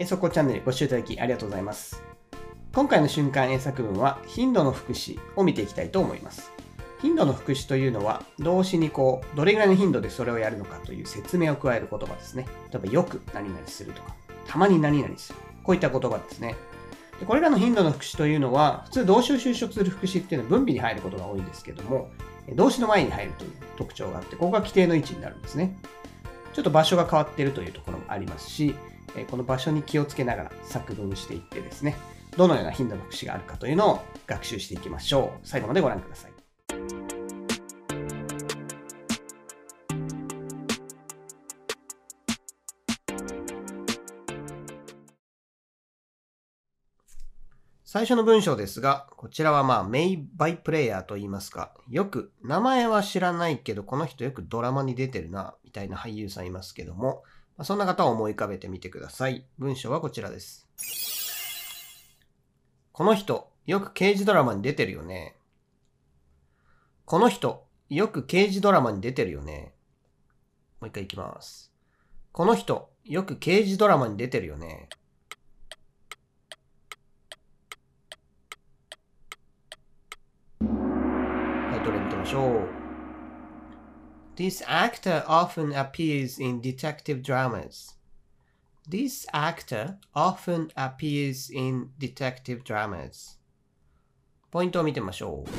英速チャンネルご視聴いただきありがとうございます。今回の瞬間英作文は頻度の副詞を見ていきたいと思います。頻度の副詞というのは動詞にこうどれぐらいの頻度でそれをやるのかという説明を加える言葉ですね。例えばよく何々するとか、たまに何々する。こういった言葉ですね。でこれらの頻度の副詞というのは普通動詞を修飾する副詞っていうのは分尾に入ることが多いんですけども、動詞の前に入るという特徴があって、ここが規定の位置になるんですね。ちょっと場所が変わっているというところもありますし、この場所に気をつけながら作文していってですね、どのような頻度の副詞があるかというのを学習していきましょう。最後までご覧ください。最初の文章ですが、こちらはまあ、メイバイプレイヤーと言いますか、よく、名前は知らないけど、この人よくドラマに出てるな、みたいな俳優さんいますけども、ま、そんな方を思い浮かべてみてください。文章はこちらです。この人、よく刑事ドラマに出てるよね。この人、よく刑事ドラマに出てるよね。もう一回いきます。この人、よく刑事ドラマに出てるよね。タイトル見てみましょう。This actor often appears in detective dramas. This actor often appears in detective dramas. ポイントを見てみましょう。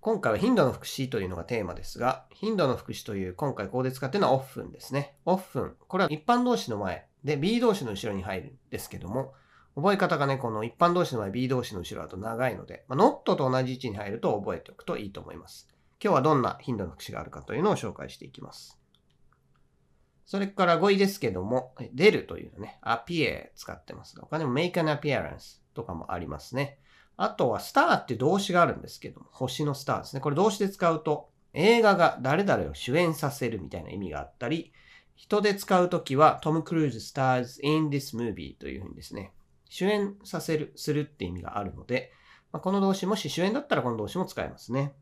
今回は頻度の副詞というのがテーマですが、頻度の副詞という今回ここで使っているのは often ですね。often。これは一般動詞の前で B 動詞の後ろに入るんですけども、覚え方がね、この一般動詞の前 B 動詞の後ろだと長いので、まあ、not と同じ位置に入ると覚えておくといいと思います。今日はどんな頻度の副詞があるかというのを紹介していきます。それから語彙ですけども、出るというのね、appear 使ってますが、他にも make an appearance とかもありますね。あとは star って動詞があるんですけども、星のスターですね。これ動詞で使うと、映画が誰々を主演させるみたいな意味があったり、人で使うときは、トム・クルーズ stars in this movie というふうにですね、主演させる、するって意味があるので、まあ、この動詞もし主演だったらこの動詞も使えますね。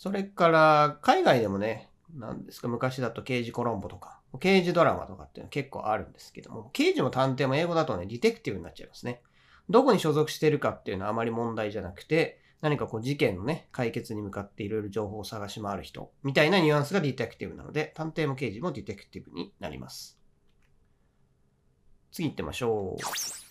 それから、海外でもね、何ですか、昔だと刑事コロンボとか、刑事ドラマとかっていうのは結構あるんですけども、刑事も探偵も英語だとね、ディテクティブになっちゃいますね。どこに所属してるかっていうのはあまり問題じゃなくて、何かこう事件のね、解決に向かっていろいろ情報を探し回る人、みたいなニュアンスがディテクティブなので、探偵も刑事もディテクティブになります。次行ってみましょう。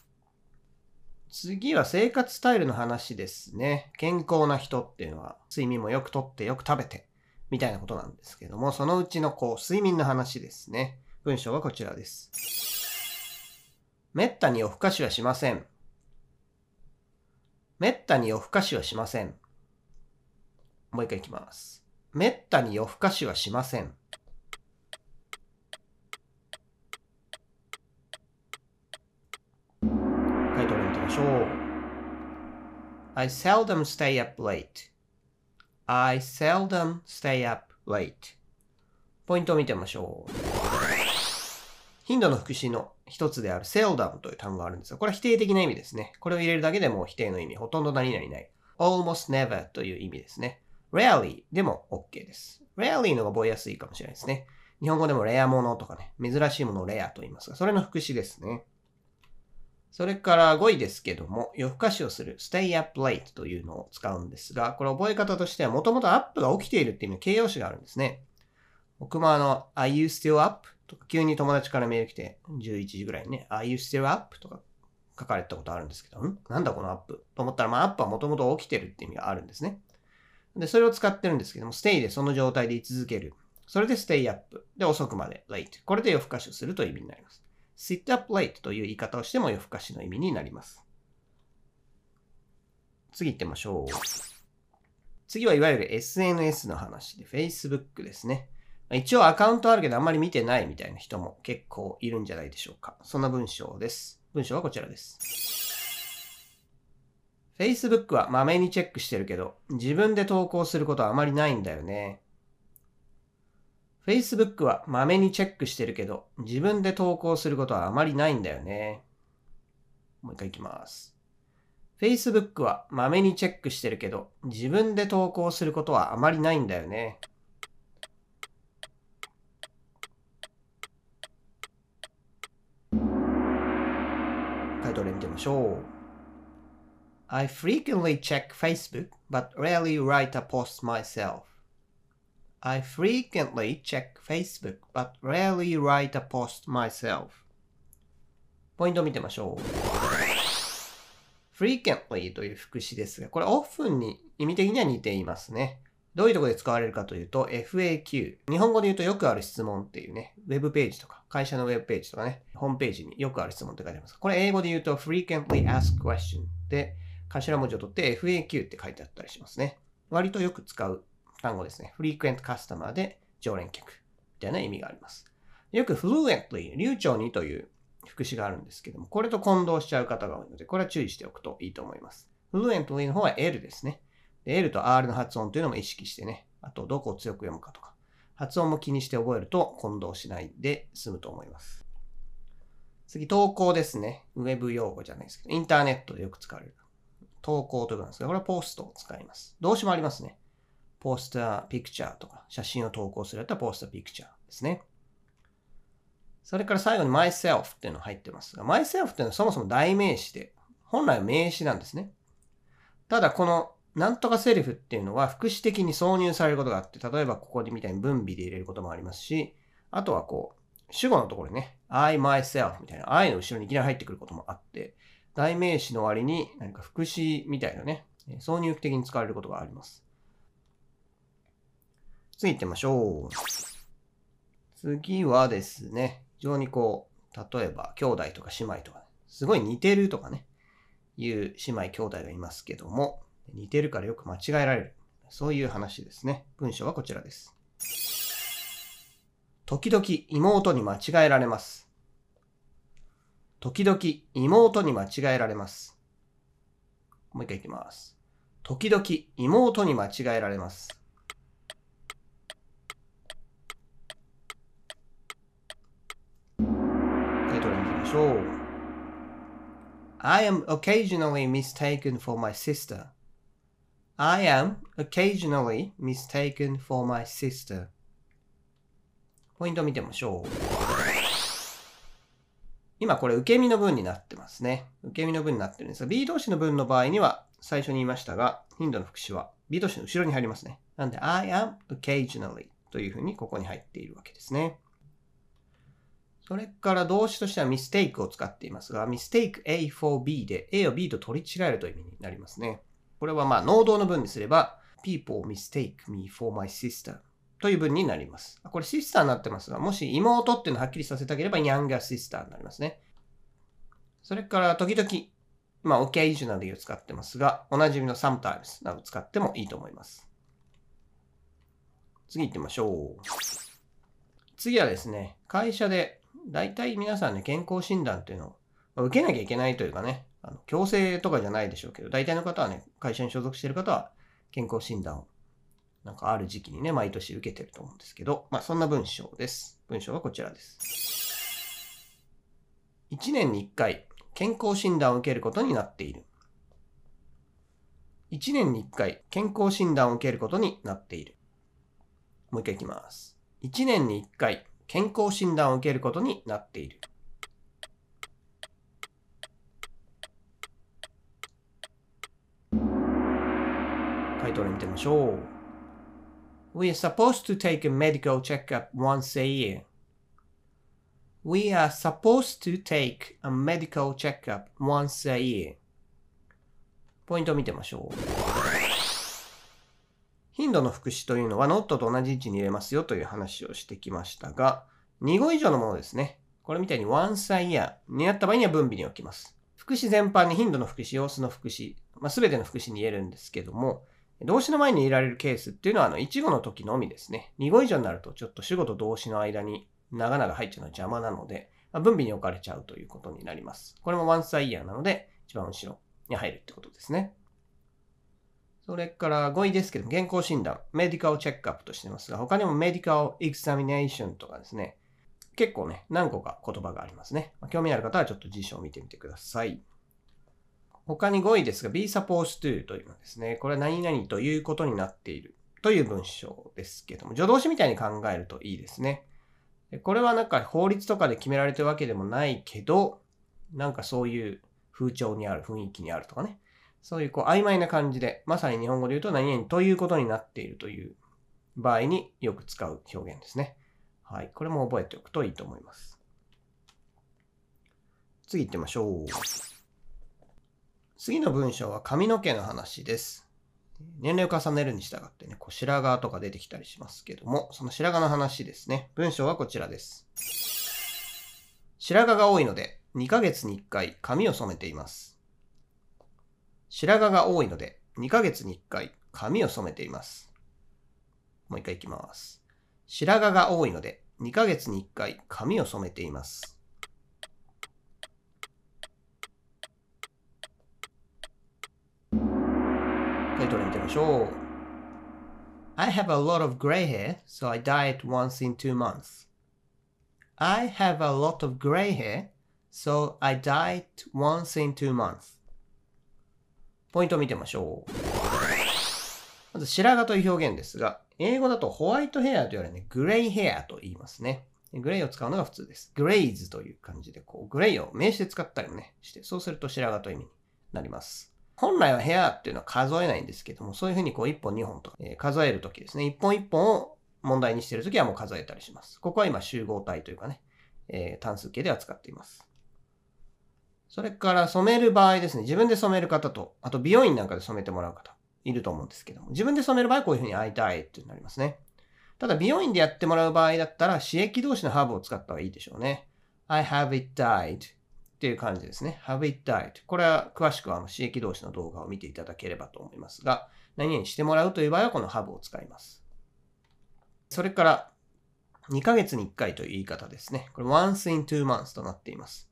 次は生活スタイルの話ですね。健康な人っていうのは、睡眠もよくとってよく食べて、みたいなことなんですけども、そのうちのこう、睡眠の話ですね。文章はこちらです。めったに夜更かしはしません。めったに夜更かしはしません。もう一回いきます。めったに夜更かしはしません。タイトル見てみましょう。I seldom stay up late. I seldom stay up late. ポイントを見てみましょう。頻度の副詞の一つである seldom という単語があるんですが、これは否定的な意味ですね。これを入れるだけでも否定の意味、ほとんど何々ない。almost never という意味ですね。rarely でも OK です。rarely のが覚えやすいかもしれないですね。日本語でもレアものとかね、珍しいものをレアと言いますが、それの副詞ですね。それから5位ですけども、夜更かしをする stay up late というのを使うんですが、これ覚え方としてはもともとアップが起きているっていう形容詞があるんですね。僕もあの、Are you still up? とか急に友達からメール来て、11時ぐらいにね、Are you still up? とか書かれたことあるんですけど、ん？なんだこのアップ？と思ったら、まあアップはもともと起きてるっていう意味があるんですね。で、それを使ってるんですけども、stay でその状態で居続ける。それで stay up。で、遅くまで late。これで夜更かしをするという意味になります。Sit up late という言い方をしても夜更かしの意味になります。次行ってみましょう。次はいわゆる SNS の話で Facebook ですね。一応アカウントあるけどあんまり見てないみたいな人も結構いるんじゃないでしょうか。そんな文章です。文章はこちらです。Facebook はまめにチェックしてるけど、自分で投稿することはあまりないんだよね。Facebook はまめにチェックしてるけど、自分で投稿することはあまりないんだよね。もう一回いきます。Facebook はまめにチェックしてるけど、自分で投稿することはあまりないんだよね。トで見てみましょう。I frequently check Facebook, but rarely write a post myself. I frequently check Facebook, but rarely write a post myself. ポイントを見てみましょう。frequently という副詞ですが、これ often に意味的には似ていますね。どういうところで使われるかというと FAQ。日本語で言うとよくある質問っていうね、ウェブページとか、会社のウェブページとかね、ホームページによくある質問って書いてあります。これ英語で言うと frequently asked question で、頭文字を取って FAQ って書いてあったりしますね。割とよく使う単語ですね。frequent customer で常連客みたいな意味があります。よく fluently、流暢にという副詞があるんですけども、これと混同しちゃう方が多いので、これは注意しておくといいと思います。fluently の方は L ですね。L と R の発音というのも意識してね、あとどこを強く読むかとか、発音も気にして覚えると混同しないで済むと思います。次、投稿ですね。ウェブ用語じゃないですけど、インターネットでよく使われる。投稿ということなんですが、これはポストを使います。動詞もありますね。ポスターピクチャーとか、写真を投稿するやったらポスターピクチャーですね。それから最後に myself っていうの入ってますが、myself っていうのはそもそも代名詞で、本来は名詞なんですね。ただこのなんとかセリフっていうのは副詞的に挿入されることがあって、例えばここでみたいに分尾で入れることもありますし、あとはこう、主語のところにね、I, myself みたいな I の後ろにいきなり入ってくることもあって、代名詞の割に何か副詞みたいなね、挿入的に使われることがあります。次行ってみましょう。次はですね、非常にこう、例えば兄弟とか姉妹とか、すごい似てるとかね、いう姉妹兄弟がいますけども、似てるからよく間違えられる。そういう話ですね。文章はこちらです。時々妹に間違えられます。時々妹に間違えられます。もう一回いきます。時々妹に間違えられます。タイトル見ましょう。I am occasionally mistaken for my sister. I am occasionally mistaken for my sister. ポイントを見てみましょう。今これ受け身の文になってますね。受け身の文になってるんですが、B 動詞の文の場合には最初に言いましたが、頻度の副詞は B 動詞の後ろに入りますね。なんで、I am occasionally というふうにここに入っているわけですね。それから動詞としては mistake を使っていますが、mistake A for B で A を B と取り違えるという意味になりますね。これはまあ、能動の文にすれば、people mistake me for my sister という文になります。これシスターになってますが、もし妹っていうのをはっきりさせたければ、younger sister になりますね。それから、時々、まあ、occasionally を使ってますが、おなじみの sometimes など使ってもいいと思います。次行ってみましょう。次はですね、会社で、大体皆さんね、健康診断っていうのを受けなきゃいけないというかね、あの強制とかじゃないでしょうけど、大体の方はね、会社に所属している方は健康診断をなんかある時期にね、毎年受けてると思うんですけど、まあそんな文章です。文章はこちらです。1年に1回健康診断を受けることになっている。1年に1回健康診断を受けることになっている。もう一回いきます。1年に1回健康診断を受けることになっている。タイトル見てみましょう。We are supposed to take a medical checkup once a year. We are supposed to take a medical checkup once a year. ポイントを見てみましょう。頻度の副詞というのは not と同じ位置に入れますよという話をしてきましたが、2語以上のものですね。これみたいに once a year になった場合には分尾に置きます。副詞全般に頻度の副詞、様子の副詞、まあ、全ての副詞に言えるんですけども、動詞の前に入れられるケースっていうのは、あの、1語の時のみですね。2語以上になると、ちょっと主語と動詞の間に長々入っちゃうのは邪魔なので、まあ、分尾に置かれちゃうということになります。これもワンサイヤーなので、一番後ろに入るってことですね。それから5位ですけど、健康診断、メディカルチェックアップとしてますが、他にもメディカルエクサミネーションとかですね、結構ね、何個か言葉がありますね。興味ある方はちょっと辞書を見てみてください。他に5位ですが、be supposed to というのですね、これは何々ということになっているという文章ですけども、助動詞みたいに考えるといいですね。これはなんか法律とかで決められてるわけでもないけど、なんかそういう風潮にある、雰囲気にあるとかね。そういうこう曖昧な感じで、まさに日本語で言うと何々ということになっているという場合によく使う表現ですね。はい。これも覚えておくといいと思います。次行ってみましょう。次の文章は髪の毛の話です。年齢を重ねるに従ってね、こう白髪とか出てきたりしますけども、その白髪の話ですね。文章はこちらです。白髪が多いので、2ヶ月に1回髪を染めています。白髪が多いので、2ヶ月に1回髪を染めています。もう一回いきます。白髪が多いので、2ヶ月に1回髪を染めています。タイトル見てみましょう。I have a lot of gray hair, so I dye it once in two months. I have a lot of gray hair, so I dye it once in two months. ポイントを見てみましょう。まず、白髪という表現ですが、英語だとホワイトヘアと言われね、グレイヘアと言いますね。グレイを使うのが普通です。グレイズという感じで、こう、グレイを名詞で使ったりもね、して、そうすると白髪という意味になります。本来はヘアっていうのは数えないんですけども、そういうふうにこう1本2本とか、えー、数えるときですね。1本1本を問題にしているときはもう数えたりします。ここは今集合体というかね、えー、単数形では使っています。それから染める場合ですね。自分で染める方と、あと美容院なんかで染めてもらう方、いると思うんですけども、自分で染める場合こういうふうに会いたいってなりますね。ただ美容院でやってもらう場合だったら、刺激同士のハーブを使った方がいいでしょうね。I have it dyed っていう感じですね。have it died。これは詳しくはあの刺激同士の動画を見ていただければと思いますが、何々してもらうという場合はこの have を使います。それから、2ヶ月に1回という言い方ですね。これ once in two months となっています。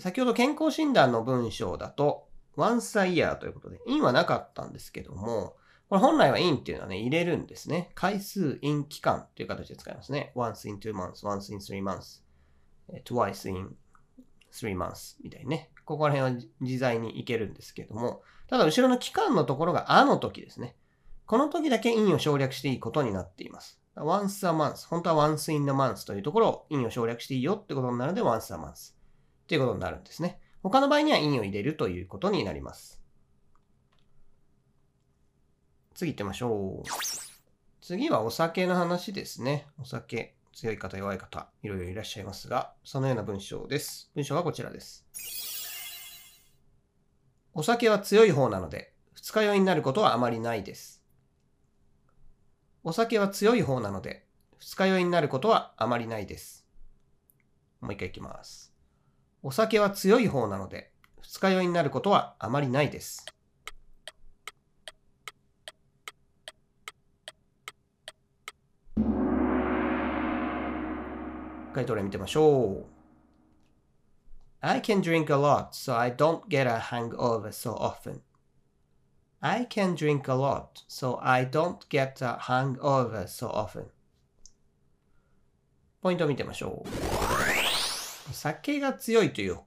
先ほど健康診断の文章だと once a year ということで in はなかったんですけども、これ本来は in っていうのはね、入れるんですね。回数 in 期間という形で使いますね。once in two months, once in three months, twice in three months みたいにね。ここら辺は自在にいけるんですけども、ただ後ろの期間のところがあの時ですね。この時だけ in を省略していいことになっています。once a month。本当は once in a month というところを in を省略していいよってことになるので once a month っていうことになるんですね。他の場合には in を入れるということになります。次行ってみましょう。次はお酒の話ですね。お酒。強い方、弱い方、いろいろいらっしゃいますが、そのような文章です。文章はこちらです。お酒は強い方なので、二日酔いになることはあまりないです。お酒は強い方なので、二日酔いになることはあまりないです。もう一回いきます。お酒は強い方なので、二日酔いになることはあまりないです。回答例見てみましょう。I can drink a lot, so I don't get a hangover so often. I can drink a lot, so I don't get a hangover so often. ポイントを見てみましょう。酒が強いという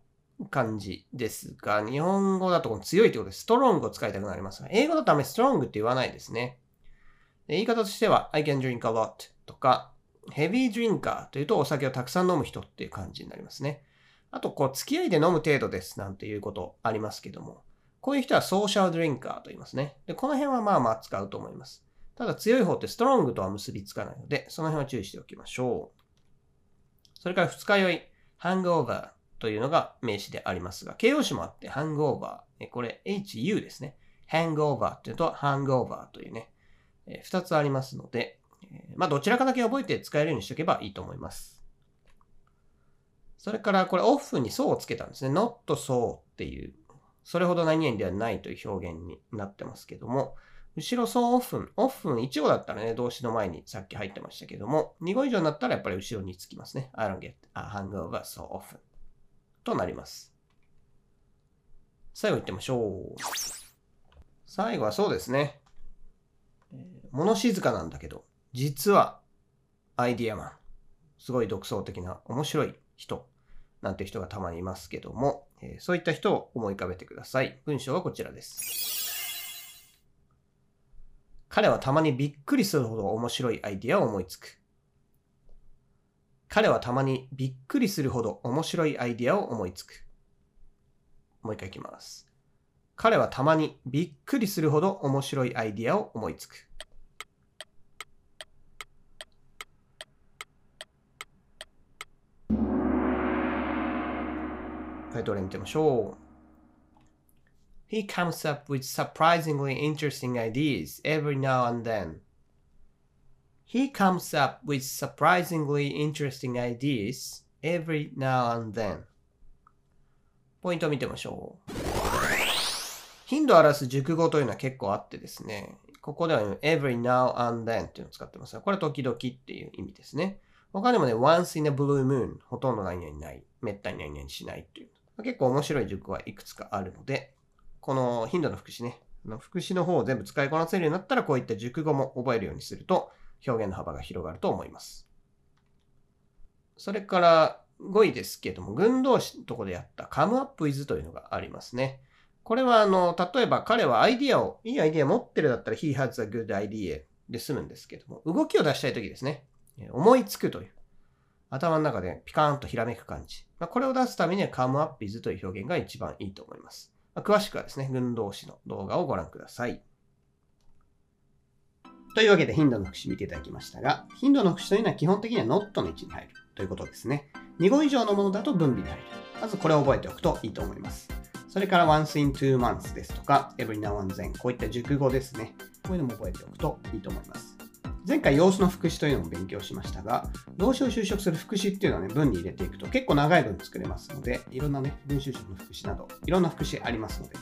感じですが、日本語だとこの強いということでストロングを使いたくなりますが、英語だとあまりストロングって言わないですね。言い方としては、I can drink a lot とか、ヘビードリンカーというとお酒をたくさん飲む人っていう感じになりますね。あと、こう、付き合いで飲む程度ですなんていうことありますけども、こういう人はソーシャルドリンカーと言いますね。で、この辺はまあまあ使うと思います。ただ強い方ってストロングとは結びつかないので、その辺は注意しておきましょう。それから二日酔い、ハングオーバーというのが名詞でありますが、形容詞もあって、ハングオーバー。これ、HU ですね。ハングオーバーというと、ハングオーバーというね、二つありますので、まあ、どちらかだけ覚えて使えるようにしておけばいいと思います。それから、これ、オフにそうをつけたんですね。not so っていう、それほど何々ではないという表現になってますけども、後ろ so often。often 1語だったらね、動詞の前にさっき入ってましたけども、2語以上になったらやっぱり後ろにつきますね。I don't get a hangover so often となります。最後行ってみましょう。最後はそうですね。物静かなんだけど、実はアイディアマン。すごい独創的な面白い人なんて人がたまにいますけども、え、そういった人を思い浮かべてください。文章はこちらです。彼はたまにびっくりするほど面白いアイディアを思いつく。彼はたまにびっくりするほど面白いアイディアを思いつく。もう一回いきます。彼はたまにびっくりするほど面白いアイディアを思いつく。はい、どれ見てみましょう。He comes up with surprisingly interesting ideas every now and then. He comes up with surprisingly interesting ideas every now and then. ポイントを見てみましょう。頻度を表す熟語というのは結構あってですね、ここでは every now and then っていうのを使ってますが、これは時々っていう意味ですね。他にもね、once in a blue moon ほとんど何々ない、めったに何々しないっていう。結構面白い熟語はいくつかあるので、この頻度の副詞ね、副詞の方を全部使いこなせるようになったら、こういった熟語も覚えるようにすると、表現の幅が広がると思います。それから5位ですけども、群動詞のとこでやった come up with というのがありますね。これはあの、例えば彼はアイディアを、いいアイディア持ってるだったら he has a good idea で済むんですけども、動きを出したいときですね。思いつくという。頭の中でピカーンとひらめく感じ。まあ、これを出すためには come up with という表現が一番いいと思います。詳しくはですね、運動詞の動画をご覧ください。というわけで、頻度の副詞見ていただきましたが、頻度の副詞というのは基本的には not の位置に入るということですね。2語以上のものだと分離に入る。まずこれを覚えておくといいと思います。それから once in two months ですとか every now and then こういった熟語ですね。こういうのも覚えておくといいと思います。前回様子の副詞というのも勉強しましたが、動詞を就職する副詞っていうのはね、文に入れていくと結構長い文作れますので、いろんなね、文就職の副詞など、いろんな副詞ありますので、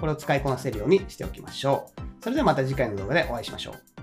これを使いこなせるようにしておきましょう。それではまた次回の動画でお会いしましょう。